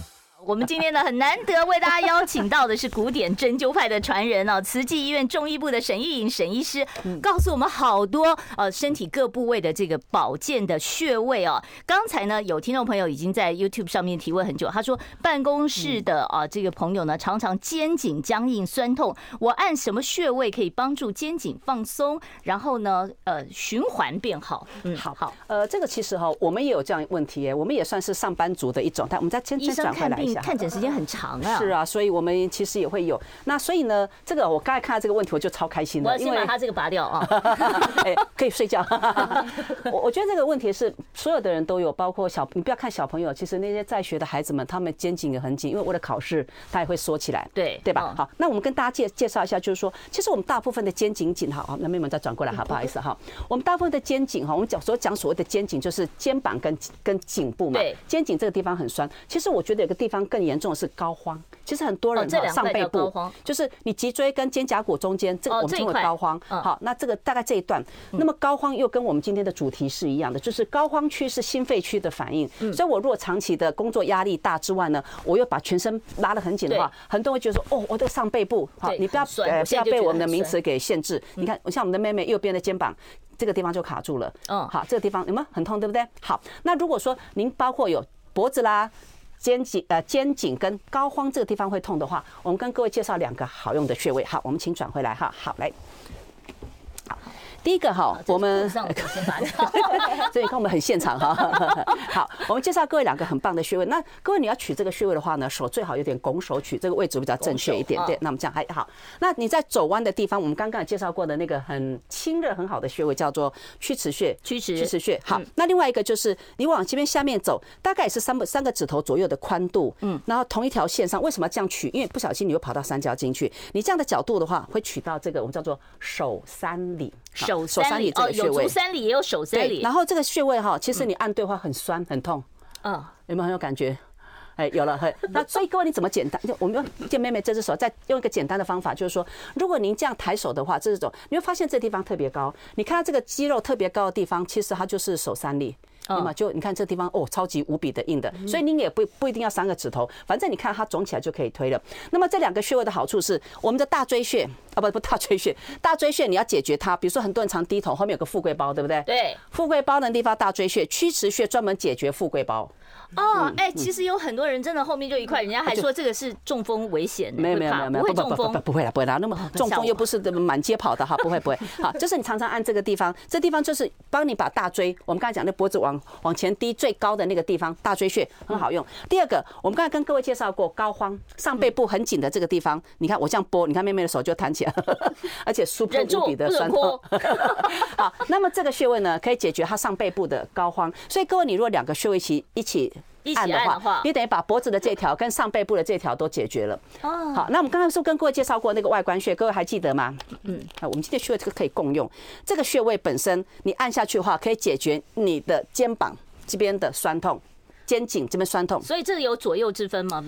我们今天呢，很难得为大家邀请到的是古典针灸派的传人哦，慈济医院中医部的沈玉颖沈医师，告诉我们好多呃身体各部位的这个保健的穴位哦。刚才呢，有听众朋友已经在 YouTube 上面提问很久，他说办公室的啊这个朋友呢，常常肩颈僵硬酸痛，我按什么穴位可以帮助肩颈放松，然后呢呃循环变好？嗯，好好，呃这个其实哈，我们也有这样问题耶，我们也算是上班族的一种，但我们再先先转回来。看诊时间很长啊，是啊，所以我们其实也会有。那所以呢，这个我刚才看到这个问题，我就超开心的，我要先把它这个拔掉啊，(laughs) 哎，可以睡觉。我 (laughs) 我觉得这个问题是所有的人都有，包括小，你不要看小朋友，其实那些在学的孩子们，他们肩颈也很紧，因为为了考试，他也会缩起来，对对吧？好，那我们跟大家介介绍一下，就是说，其实我们大部分的肩颈紧，好，那妹妹再转过来，好，不好意思哈，我们大部分的肩颈哈，我们讲所讲所谓的肩颈，就是肩膀跟跟颈部嘛，对，肩颈这个地方很酸。其实我觉得有个地方更严重的是。高肓，其实很多人哈，上背部就是你脊椎跟肩胛骨中间，这个我们称为高肓。好，那这个大概这一段，那么高肓又跟我们今天的主题是一样的，就是高肓区是心肺区的反应。所以我如果长期的工作压力大之外呢，我又把全身拉得很紧的话，很多人会觉得说，哦，我的上背部，好，你不要呃不要被我们的名词给限制。你看，像我们的妹妹右边的肩膀这个地方就卡住了。嗯，好，这个地方有没有很痛，对不对？好，那如果说您包括有脖子啦。肩颈呃肩颈跟膏肓这个地方会痛的话，我们跟各位介绍两个好用的穴位。好，我们请转回来哈。好，来。第一个哈，我们 (laughs) 所以你看我们很现场哈。(laughs) 好，我们介绍各位两个很棒的穴位。那各位你要取这个穴位的话呢，手最好有点拱手取，这个位置比较正确一点。对，那我们这样还好。那你在走弯的地方，我们刚刚也介绍过的那个很清热很好的穴位叫做曲池穴。曲池曲池穴。好，那另外一个就是你往这边下面走，大概也是三个三个指头左右的宽度。嗯。然后同一条线上，为什么要这样取？因为不小心你会跑到三角经去。你这样的角度的话，会取到这个我们叫做手三里。手三里哦，有足三里也有手三里。然后这个穴位哈，其实你按对话很酸很痛，嗯，有没有很有感觉？哎，有了，嘿。(laughs) 那所以各位你怎么简单？就我们用见妹妹这只手，再用一个简单的方法，就是说，如果您这样抬手的话，这种你会发现这地方特别高。你看到这个肌肉特别高的地方，其实它就是手三里。那么就你看这地方哦，超级无比的硬的，所以您也不不一定要三个指头，反正你看它肿起来就可以推了。那么这两个穴位的好处是，我们的大椎穴啊，不不大椎穴，大椎穴你要解决它，比如说很多人常低头，后面有个富贵包，对不对？对，富贵包的地方大椎穴，曲池穴专门解决富贵包。哦，哎，其实有很多人真的后面就一块，人家还说这个是中风危险，没有没有没有没有，不会中风，不会了不会啦，那么中风又不是满街跑的哈，不会不会。好，(laughs) 就是你常常按这个地方，这地方就是帮你把大椎，我们刚才讲的脖子往往前低最高的那个地方，大椎穴很好用。第二个，我们刚才跟各位介绍过膏肓，上背部很紧的这个地方，你看我这样拨，你看妹妹的手就弹起来，(laughs) 而且 super 无比的酸痛。(laughs) 好，那么这个穴位呢，可以解决它上背部的膏肓。所以各位，你如果两个穴位一起一起。按的话，你等于把脖子的这条跟上背部的这条都解决了。哦，好，那我们刚刚是不是跟各位介绍过那个外关穴？各位还记得吗？嗯，好，我们今天穴位这个可以共用。这个穴位本身，你按下去的话，可以解决你的肩膀这边的酸痛，肩颈这边酸痛。所以这个有左右之分吗？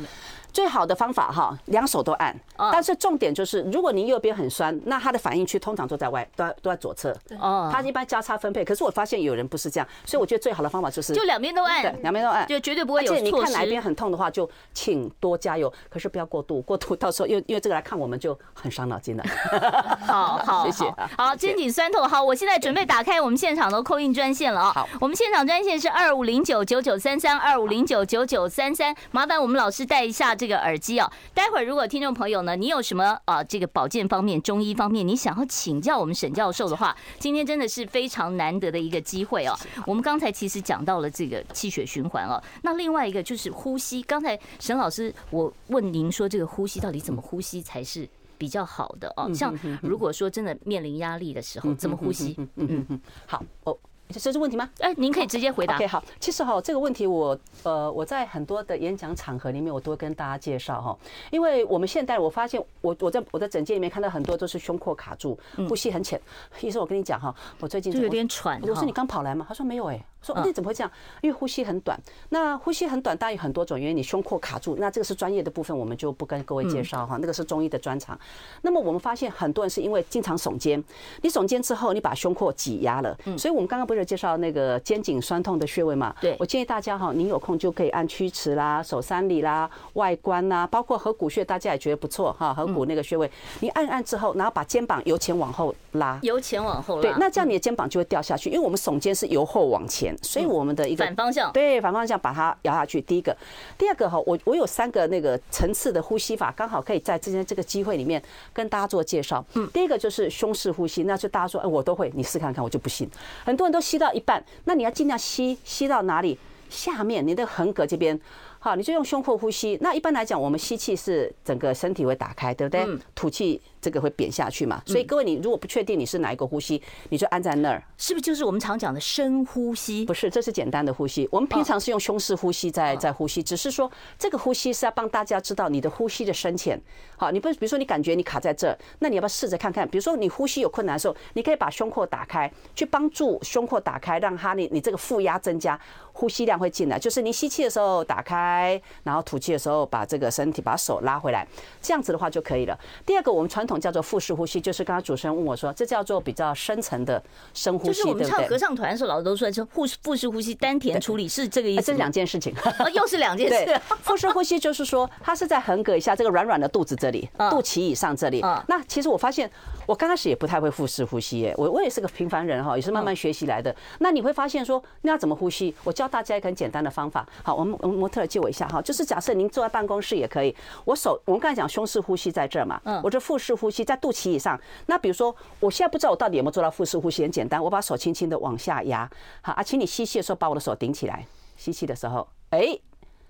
最好的方法哈，两手都按。但是重点就是，如果您右边很酸，那它的反应区通常都在外，都在都在左侧。哦。它一般交叉分配，可是我发现有人不是这样，所以我觉得最好的方法就是就两边都按，对，两边都按，就绝对不会有错。而且你看哪一边很痛的话，就请多加油，可是不要过度，过度到时候因为因为这个来看我们就很伤脑筋了。(laughs) 好好 (laughs) 谢谢。好，肩颈酸痛。好，我现在准备打开我们现场的 call in 专线了啊。好，我们现场专线是二五零九九九三三二五零九九九三三，麻烦我们老师带一下这个耳机哦。待会儿如果听众朋友呢，你有什么啊这个保健方面、中医方面，你想要请教我们沈教授的话，今天真的是非常难得的一个机会哦。我们刚才其实讲到了这个气血循环哦，那另外一个就是呼吸。刚才沈老师，我问您说这个呼吸到底怎么呼吸才是比较好的哦？像如果说真的面临压力的时候，怎么呼吸？嗯嗯，好哦。这是问题吗？哎，您可以直接回答。OK，好。其实哈，这个问题我呃我在很多的演讲场合里面，我都会跟大家介绍哈。因为我们现代，我发现我我在我的诊间里面看到很多都是胸廓卡住，呼吸很浅。医生，我跟你讲哈，我最近就有点喘。我说你刚跑来吗？他说没有哎。说那怎么会这样？因为呼吸很短。那呼吸很短，当然有很多种原因。你胸廓卡住，那这个是专业的部分，我们就不跟各位介绍哈。那个是中医的专长。那么我们发现很多人是因为经常耸肩，你耸肩之后，你把胸廓挤压了。所以我们刚刚不是介绍那个肩颈酸痛的穴位嘛？对。我建议大家哈，您有空就可以按曲池啦、手三里啦、外关啦，包括合谷穴，大家也觉得不错哈。合谷那个穴位，你按按之后，然后把肩膀由前往后拉，由前往后拉。对，那这样你的肩膀就会掉下去，因为我们耸肩是由后往前。所以我们的一个反方向，对，反方向把它摇下去。第一个，第二个哈，我我有三个那个层次的呼吸法，刚好可以在今天这个机会里面跟大家做介绍。嗯，第一个就是胸式呼吸，那就大家说，哎，我都会，你试看看，我就不信。很多人都吸到一半，那你要尽量吸，吸到哪里？下面你的横膈这边，好，你就用胸廓呼吸。那一般来讲，我们吸气是整个身体会打开，对不对？吐气。这个会扁下去嘛？所以各位，你如果不确定你是哪一个呼吸，你就按在那儿，是不是就是我们常讲的深呼吸？不是，这是简单的呼吸。我们平常是用胸式呼吸在在呼吸，只是说这个呼吸是要帮大家知道你的呼吸的深浅。好，你不比如说你感觉你卡在这儿，那你要不要试着看看？比如说你呼吸有困难的时候，你可以把胸廓打开，去帮助胸廓打开，让它你你这个负压增加，呼吸量会进来。就是你吸气的时候打开，然后吐气的时候把这个身体把手拉回来，这样子的话就可以了。第二个，我们传统。叫做腹式呼吸，就是刚刚主持人问我说，这叫做比较深层的深呼吸，就是我们唱合唱团的时候，老师都说，就腹腹式呼吸，丹田处理是这个意思。这两件事情，(laughs) 又是两件事。腹式呼吸就是说，它是在横膈以下这个软软的肚子这里，肚脐以上这里。那其实我发现，我刚开始也不太会腹式呼吸耶，我我也是个平凡人哈，也是慢慢学习来的。那你会发现说，那要怎么呼吸？我教大家一个很简单的方法。好，我们我们模特借我一下哈，就是假设您坐在办公室也可以，我手我们刚才讲胸式呼吸在这儿嘛，我这腹式呼吸在肚脐以上。那比如说，我现在不知道我到底有没有做到腹式呼吸，很简单，我把手轻轻的往下压。好啊，请你吸气的时候把我的手顶起来。吸气的时候，哎，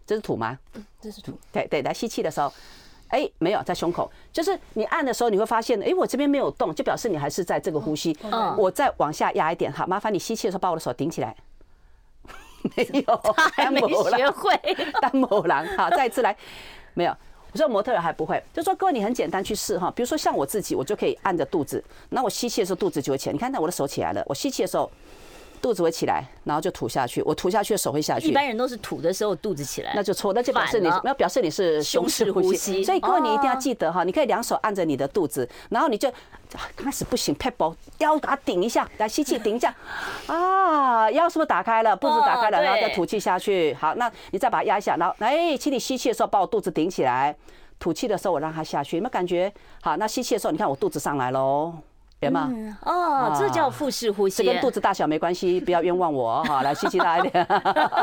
这是土吗？这是土。对对，来吸气的时候，哎，没有在胸口，就是你按的时候你会发现，哎，我这边没有动，就表示你还是在这个呼吸。嗯。我再往下压一点，好，麻烦你吸气的时候把我的手顶起来。(laughs) (laughs) 没有，(laughs) 还没学会。单某狼，好，再一次来，没有。我说模特儿还不会，就说各位你很简单去试哈，比如说像我自己，我就可以按着肚子，那我吸气的时候肚子就会起来。你看，那我的手起来了，我吸气的时候肚子会起来，然后就吐下去，我吐下去的手会下去。一般人都是吐的时候肚子起来，那就错，那就表示你没有表示你是胸式呼吸。所以各位你一定要记得哈，你可以两手按着你的肚子，然后你就刚开始不行，，people 腰给它顶一下，来吸气顶一下，啊，腰是不是打开了？肚子打开了，然后再吐气下去。好，那你再把它压一下，然后哎，请你吸气的时候把我肚子顶起来。吐气的时候，我让它下去，有没有感觉？好，那吸气的时候，你看我肚子上来喽。别嘛、嗯，哦，这叫腹式呼吸，这跟肚子大小没关系，不要冤枉我哈。来吸气大一点，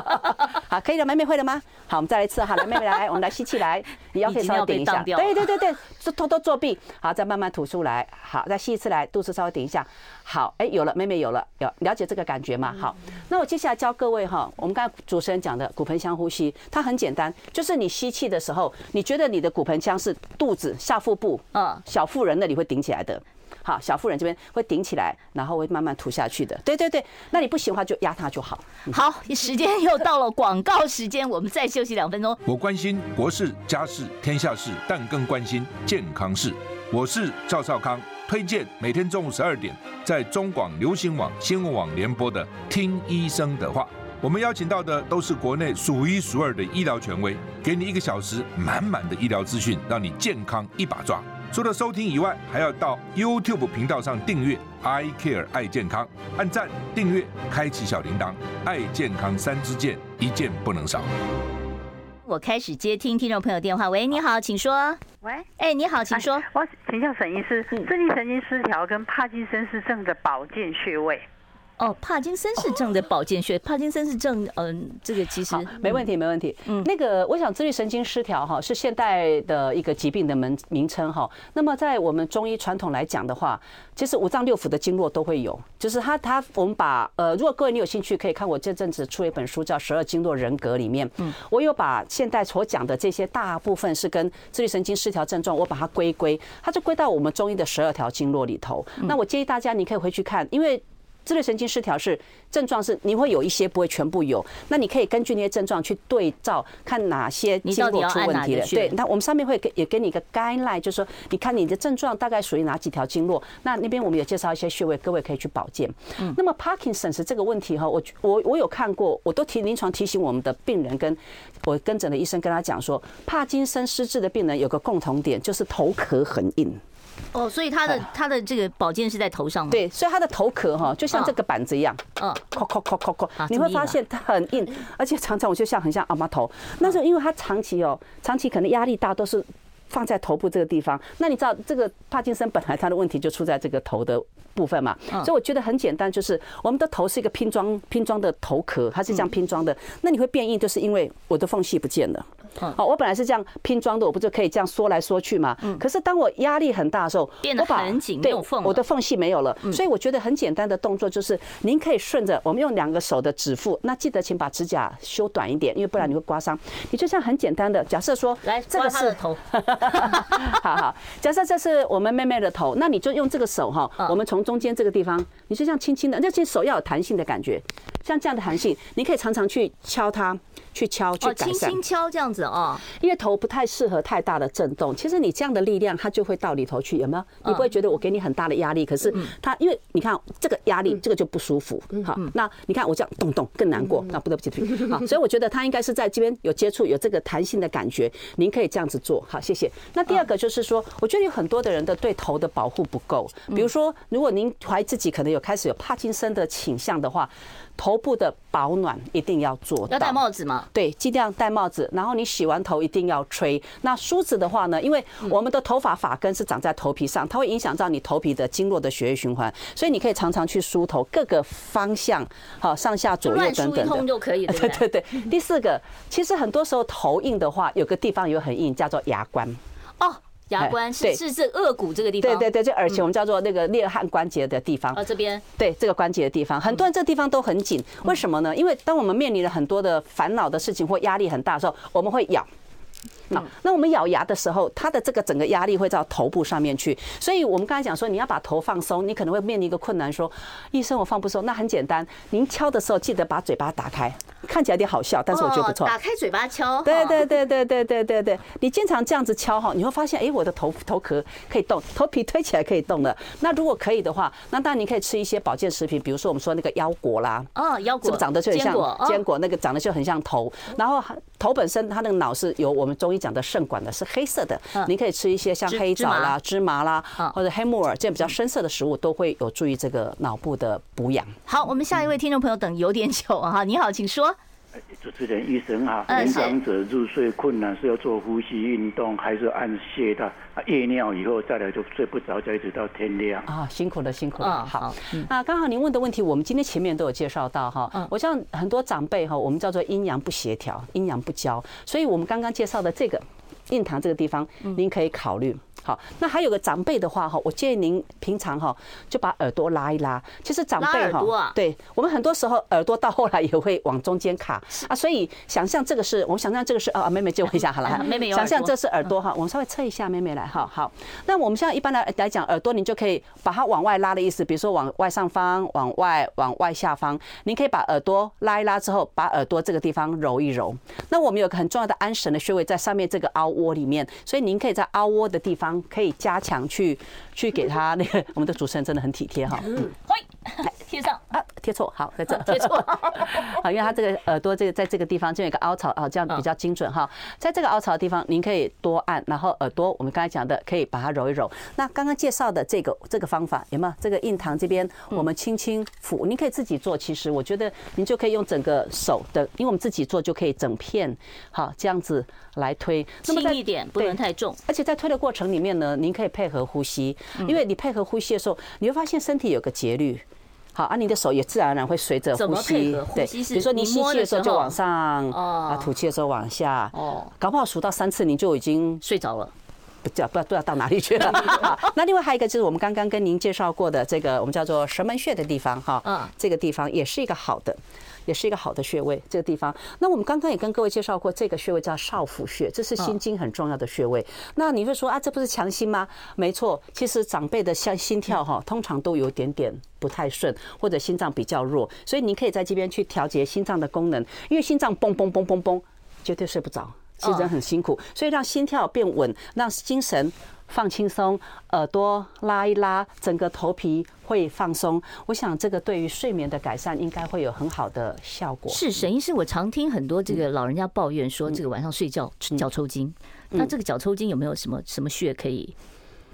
(laughs) 好，可以了，妹妹会了吗？好，我们再来一次，好，来妹妹来，我们来吸气来，(laughs) 你腰可以稍微顶一下，对对对对，是偷偷作弊，好，再慢慢吐出来，好，再吸一次来，肚子稍微顶一下，好，哎，有了，妹妹有了，有了解这个感觉吗？好，那我接下来教各位哈，我们刚才主持人讲的骨盆腔呼吸，它很简单，就是你吸气的时候，你觉得你的骨盆腔是肚子下腹部，嗯，小妇人那里会顶起来的。好，小妇人这边会顶起来，然后会慢慢吐下去的。对对对，那你不行的话就压它就好。好，时间又到了广告时间，我们再休息两分钟。我关心国事、家事、天下事，但更关心健康事。我是赵少康，推荐每天中午十二点在中广流行网、新闻网联播的《听医生的话》。我们邀请到的都是国内数一数二的医疗权威，给你一个小时满满的医疗资讯，让你健康一把抓。除了收听以外，还要到 YouTube 频道上订阅 I Care 爱健康，按赞、订阅、开启小铃铛，爱健康三支箭，一件不能少。我开始接听听众朋友电话，喂，你好，请说。喂，哎，你好，请说。啊、我请教沈医师，自律神经失调跟帕金森氏症的保健穴位。哦，帕金森氏症的保健穴，帕金森氏症，嗯，这个其实没问题，没问题。嗯，那个我想自律神经失调哈是现代的一个疾病的门名称哈。那么在我们中医传统来讲的话，其实五脏六腑的经络都会有，就是它它我们把呃，如果各位你有兴趣可以看我这阵子出了一本书叫《十二经络人格》里面，嗯，我有把现代所讲的这些大部分是跟自律神经失调症状，我把它归归，它就归到我们中医的十二条经络里头。那我建议大家你可以回去看，因为。自律神经失调是症状是你会有一些不会全部有，那你可以根据那些症状去对照，看哪些经络出问题了。对，那我们上面会给也给你一个 guideline，就是说你看你的症状大概属于哪几条经络。那那边我们也介绍一些穴位，各位可以去保健。嗯那么 Parkinson 这个问题哈，我我我有看过，我都提临床提醒我们的病人，跟我跟诊的医生跟他讲说，帕金森失智的病人有个共同点，就是头壳很硬。哦，所以他的他的这个宝剑是在头上吗？对，所以他的头壳哈，就像这个板子一样，嗯，扣扣扣扣扣，你会发现它很硬，而且常常我就像很像阿妈头。那是因为他长期哦，长期可能压力大，都是放在头部这个地方。那你知道这个帕金森本来他的问题就出在这个头的部分嘛？所以我觉得很简单，就是我们的头是一个拼装拼装的头壳，它是这样拼装的。那你会变硬，就是因为我的缝隙不见了。好，我本来是这样拼装的，我不就可以这样缩来缩去嘛？可是当我压力很大的时候，变得很紧，没有缝，我的缝隙没有了。所以我觉得很简单的动作就是，您可以顺着我们用两个手的指腹，那记得请把指甲修短一点，因为不然你会刮伤。你就这样很简单的，假设说，来，这个是头，(laughs) 好好，假设这是我们妹妹的头，那你就用这个手哈，我们从中间这个地方，你就这样轻轻的，那其实手要有弹性的感觉，像这样的弹性，你可以常常去敲它。去敲，去改善，轻轻敲这样子哦，因为头不太适合太大的震动。其实你这样的力量，它就会到里头去，有没有？你不会觉得我给你很大的压力，可是它因为你看这个压力，这个就不舒服。好，那你看我这样动动更难过，那不得不起。好，(laughs) 所以我觉得它应该是在这边有接触，有这个弹性的感觉。您可以这样子做，好，谢谢。那第二个就是说，我觉得有很多的人的对头的保护不够，比如说，如果您怀疑自己可能有开始有帕金森的倾向的话。头部的保暖一定要做到，要戴帽子吗？对，尽量戴帽子。然后你洗完头一定要吹。那梳子的话呢？因为我们的头发发根是长在头皮上，它会影响到你头皮的经络的血液循环，所以你可以常常去梳头，各个方向，好，上下左右等等通就可以了。对对 (laughs) 对。第四个，其实很多时候头硬的话，有个地方有很硬，叫做牙关。哦。牙关是是这颚骨这个地方，对对对，这耳前我们叫做那个裂汉关节的地方。哦，这边对这个关节的地方，很多人这个地方都很紧，为什么呢？因为当我们面临了很多的烦恼的事情或压力很大的时候，我们会咬。那那我们咬牙的时候，它的这个整个压力会到头部上面去，所以我们刚才讲说，你要把头放松，你可能会面临一个困难，说医生我放不松。那很简单，您敲的时候记得把嘴巴打开，看起来有点好笑，但是我觉得不错。打开嘴巴敲。对对对对对对对对，你经常这样子敲哈，你会发现，哎，我的头头壳可以动，头皮推起来可以动了。那如果可以的话，那当然你可以吃一些保健食品，比如说我们说那个腰果啦，哦，腰果是不是长得就很像坚果？那个长得就很像头，然后头本身它那个脑是由我们中医讲的肾管的。是黑色的，你可以吃一些像黑枣啦、芝麻啦，或者黑木耳这样比较深色的食物，都会有助于这个脑部的补养。好，我们下一位听众朋友等有点久啊，你好，请说。主持人医生好，年长者入睡困难是要做呼吸运动，还是按穴道？夜尿以后再来就睡不着，再一直到天亮。啊，辛苦了，辛苦了。好，那刚好您问的问题，我们今天前面都有介绍到哈。嗯我像很多长辈哈，我们叫做阴阳不协调，阴阳不交，所以我们刚刚介绍的这个。印堂这个地方，您可以考虑。好，那还有个长辈的话哈，我建议您平常哈就把耳朵拉一拉。其实长辈哈，对我们很多时候耳朵到后来也会往中间卡。啊，所以想象这个是，我们想象这个是啊，妹妹借我一下好了，(laughs) 妹妹，想象这是耳朵哈，我们稍微测一下，妹妹来哈，好。那我们现在一般来来讲，耳朵您就可以把它往外拉的意思，比如说往外上方、往外、往外下方，您可以把耳朵拉一拉之后，把耳朵这个地方揉一揉。那我们有个很重要的安神的穴位在上面这个凹窝里面，所以您可以在凹窝的地方可以加强去去给他那个，我们的主持人真的很体贴哈。嗯，(laughs) 贴上啊，贴错，好，在这 (laughs) 贴错，(laughs) 好，因为它这个耳朵这个在这个地方就有一个凹槽啊，这样比较精准哈。在这个凹槽的地方，您可以多按，然后耳朵我们刚才讲的可以把它揉一揉。那刚刚介绍的这个这个方法有没有？这个印堂这边我们轻轻抚，您可以自己做。其实我觉得您就可以用整个手的，因为我们自己做就可以整片，好，这样子来推。轻一点，不能太重。而且在推的过程里面呢，您可以配合呼吸，因为你配合呼吸的时候，你会发现身体有个节律。好，啊，你的手也自然而然会随着呼吸，对，比如说你吸气的时候就往上，啊，吐气的时候往下，哦，搞不好数到三次你就已经睡着了，不知道不知道不知道到哪里去了。(laughs) 那另外还有一个就是我们刚刚跟您介绍过的这个我们叫做神门穴的地方，哈，嗯，这个地方也是一个好的。也是一个好的穴位，这个地方。那我们刚刚也跟各位介绍过，这个穴位叫少府穴，这是心经很重要的穴位。那你会说啊，这不是强心吗？没错，其实长辈的像心跳哈，通常都有点点不太顺，或者心脏比较弱，所以你可以在这边去调节心脏的功能。因为心脏嘣嘣嘣嘣嘣，绝对睡不着，其实人很辛苦，所以让心跳变稳，让精神。放轻松，耳朵拉一拉，整个头皮会放松。我想这个对于睡眠的改善应该会有很好的效果。是沈医师，我常听很多这个老人家抱怨说，这个晚上睡觉脚抽筋。那这个脚抽筋有没有什么什么穴可以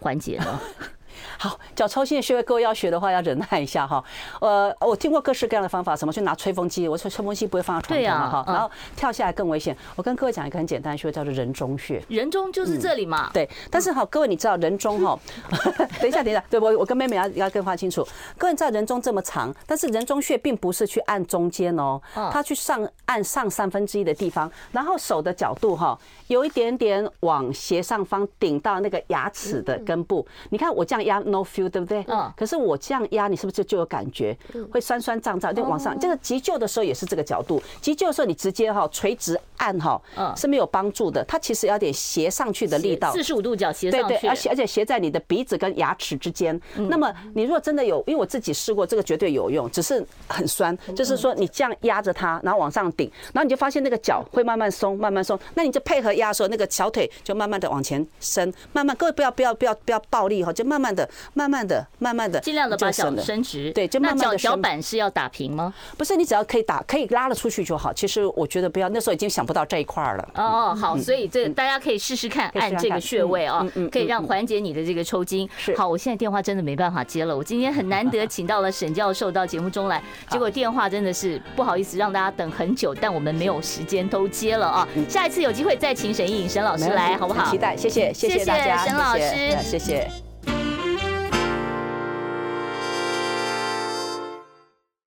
缓解呢？(laughs) 好，脚抽筋的穴位，各位要学的话要忍耐一下哈。呃，我听过各式各样的方法，什么去拿吹风机，我说吹风机不会放在床上哈，然后跳下来更危险。我跟各位讲一个很简单的穴位，叫做人中穴。人中就是这里嘛。对，但是好，各位你知道人中哈？(laughs) 等一下，等一下，对我我跟妹妹要要更画清楚。各位你知道人中这么长，但是人中穴并不是去按中间哦，它去上按上三分之一的地方，然后手的角度哈，有一点点往斜上方顶到那个牙齿的根部。你看我这样。压 no feel 对不对？嗯。可是我这样压，你是不是就就有感觉？会酸酸胀胀，就往上。这个急救的时候也是这个角度。急救的时候你直接哈垂直按哈，是没有帮助的。它其实要点斜上去的力道，四十五度角斜上去。对对，而且而且斜在你的鼻子跟牙齿之间。那么你如果真的有，因为我自己试过，这个绝对有用，只是很酸。就是说你这样压着它，然后往上顶，然后你就发现那个脚会慢慢松，慢慢松。那你就配合压的时候，那个小腿就慢慢的往前伸，慢慢。各位不要不要不要不要暴力哈，就慢慢的。慢慢的，慢慢的，尽量的把脚伸直。对，就慢慢的。脚板是要打平吗？不是，你只要可以打，可以拉了出去就好。其实我觉得不要，那时候已经想不到这一块了。哦哦，好，所以这大家可以试试看，按这个穴位啊，可以让缓解你的这个抽筋。是。好，我现在电话真的没办法接了。我今天很难得 (laughs) 请到了沈教授到节目中来，结果电话真的是不好意思让大家等很久，但我们没有时间都接了啊。(laughs) 下一次有机会再请沈一颖沈老师来，好不好？期待，谢谢，谢谢大家，沈老师，谢谢。